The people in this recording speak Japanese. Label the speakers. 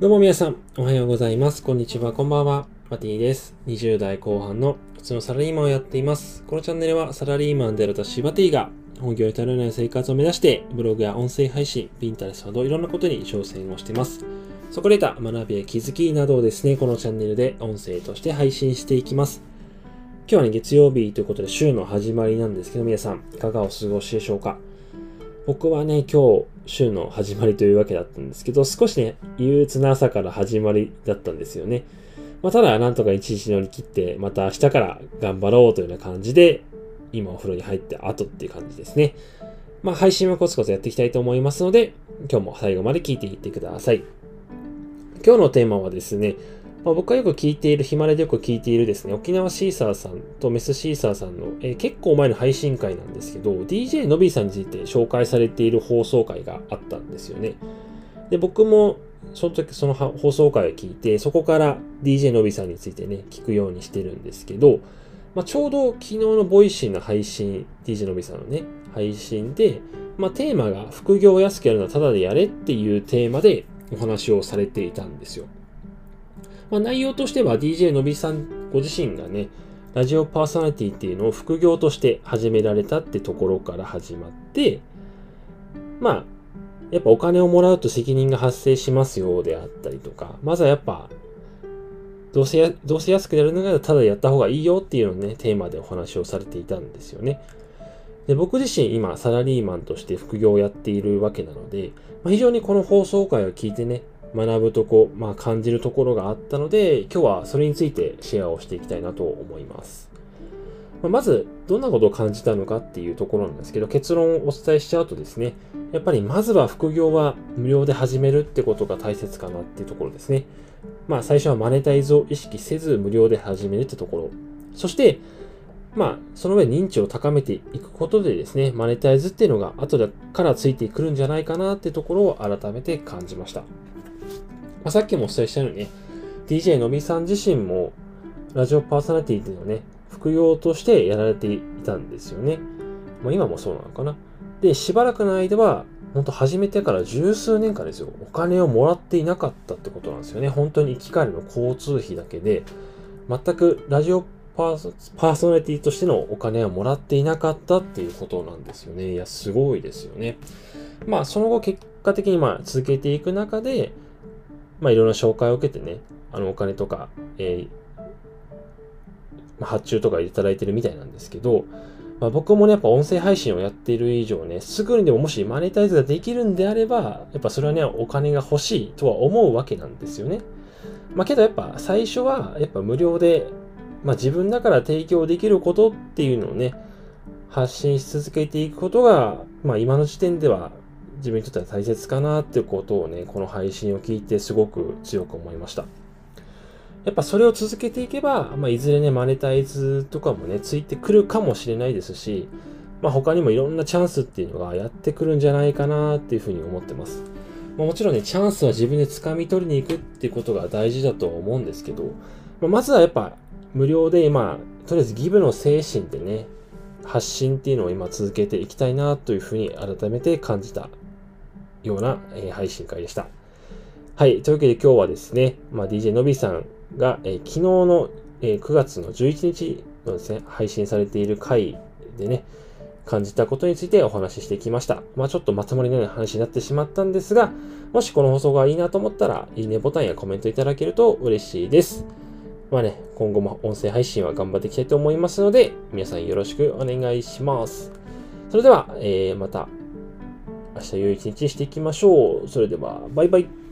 Speaker 1: どうも皆さん、おはようございます。こんにちは、こんばんは。マティです。20代後半の普通のサラリーマンをやっています。このチャンネルはサラリーマンである私、バティが本業に頼らない生活を目指して、ブログや音声配信、ピンタレスなどいろんなことに挑戦をしています。そこで得た学びや気づきなどをですね、このチャンネルで音声として配信していきます。今日はね、月曜日ということで週の始まりなんですけど、皆さん、いかがお過ごしでしょうか？僕はね、今日、週の始まりというわけだったんですけど、少しね、憂鬱な朝から始まりだったんですよね。まあ、ただ、なんとか一日乗り切って、また明日から頑張ろうというような感じで、今お風呂に入って後っていう感じですね。まあ、配信はコツコツやっていきたいと思いますので、今日も最後まで聞いていってください。今日のテーマはですね、まあ、僕がよく聞いている、ヒマラでよく聞いているですね、沖縄シーサーさんとメスシーサーさんの、えー、結構前の配信会なんですけど、DJ のびーさんについて紹介されている放送会があったんですよね。で、僕もその時その放送会を聞いて、そこから DJ のびーさんについてね、聞くようにしてるんですけど、まあ、ちょうど昨日のボイシーの配信、DJ のびーさんのね、配信で、まあ、テーマが副業を安くやるのはただでやれっていうテーマでお話をされていたんですよ。まあ、内容としては DJ のびさんご自身がね、ラジオパーソナリティっていうのを副業として始められたってところから始まって、まあ、やっぱお金をもらうと責任が発生しますよであったりとか、まずはやっぱ、どうせ、どうせ安くやるのがただやった方がいいよっていうのをね、テーマでお話をされていたんですよね。で僕自身今サラリーマンとして副業をやっているわけなので、まあ、非常にこの放送回を聞いてね、学ぶとこ、まあ感じるところがあったので、今日はそれについてシェアをしていきたいなと思います。ままず、どんなことを感じたのかっていうところなんですけど、結論をお伝えしちゃうとですね、やっぱりまずは副業は無料で始めるってことが大切かなっていうところですね。まあ最初はマネタイズを意識せず無料で始めるってところ。そして、まあ、その上認知を高めていくことでですね、マネタイズっていうのが後でからついてくるんじゃないかなってところを改めて感じました。まあ、さっきもお伝えしたようにね、DJ のびさん自身も、ラジオパーソナリティっていうのをね、副業としてやられていたんですよね。まあ、今もそうなのかな。で、しばらくの間は、本当始めてから十数年間ですよ、お金をもらっていなかったってことなんですよね。本当に行き帰りの交通費だけで、全くラジオパーソナリティとしてのお金はもらっていなかったっていうことなんですよね。いや、すごいですよね。まあ、その後結果的にまあ続けていく中で、まあ、いろんな紹介を受けてね、あの、お金とか、えー、まあ、発注とかいただいてるみたいなんですけど、まあ、僕もね、やっぱ音声配信をやっている以上ね、すぐにでももしマネタイズができるんであれば、やっぱそれはね、お金が欲しいとは思うわけなんですよね。まあ、けどやっぱ最初は、やっぱ無料で、まあ、自分だから提供できることっていうのをね、発信し続けていくことが、まあ、今の時点では自分にとっては大切かなっていうことをね、この配信を聞いてすごく強く思いました。やっぱそれを続けていけば、まあ、いずれね、マネタイズとかもね、ついてくるかもしれないですし、まあ、他にもいろんなチャンスっていうのがやってくるんじゃないかなっていうふうに思ってます。まあ、もちろんね、チャンスは自分で掴み取りに行くっていうことが大事だと思うんですけど、まあ、まずはやっぱ無料で、まあ、とりあえずギブの精神でね、発信っていうのを今続けていきたいなというふうに改めて感じたような、えー、配信会でした。はい。というわけで今日はですね、まあ、DJ のびさんが、えー、昨日の、えー、9月の11日のですね、配信されている回でね、感じたことについてお話ししてきました。まあちょっとまとまりのような話になってしまったんですが、もしこの放送がいいなと思ったら、いいねボタンやコメントいただけると嬉しいです。まあね、今後も音声配信は頑張っていきたいと思いますので、皆さんよろしくお願いします。それでは、えー、また明日良い一日にしていきましょう。それでは、バイバイ。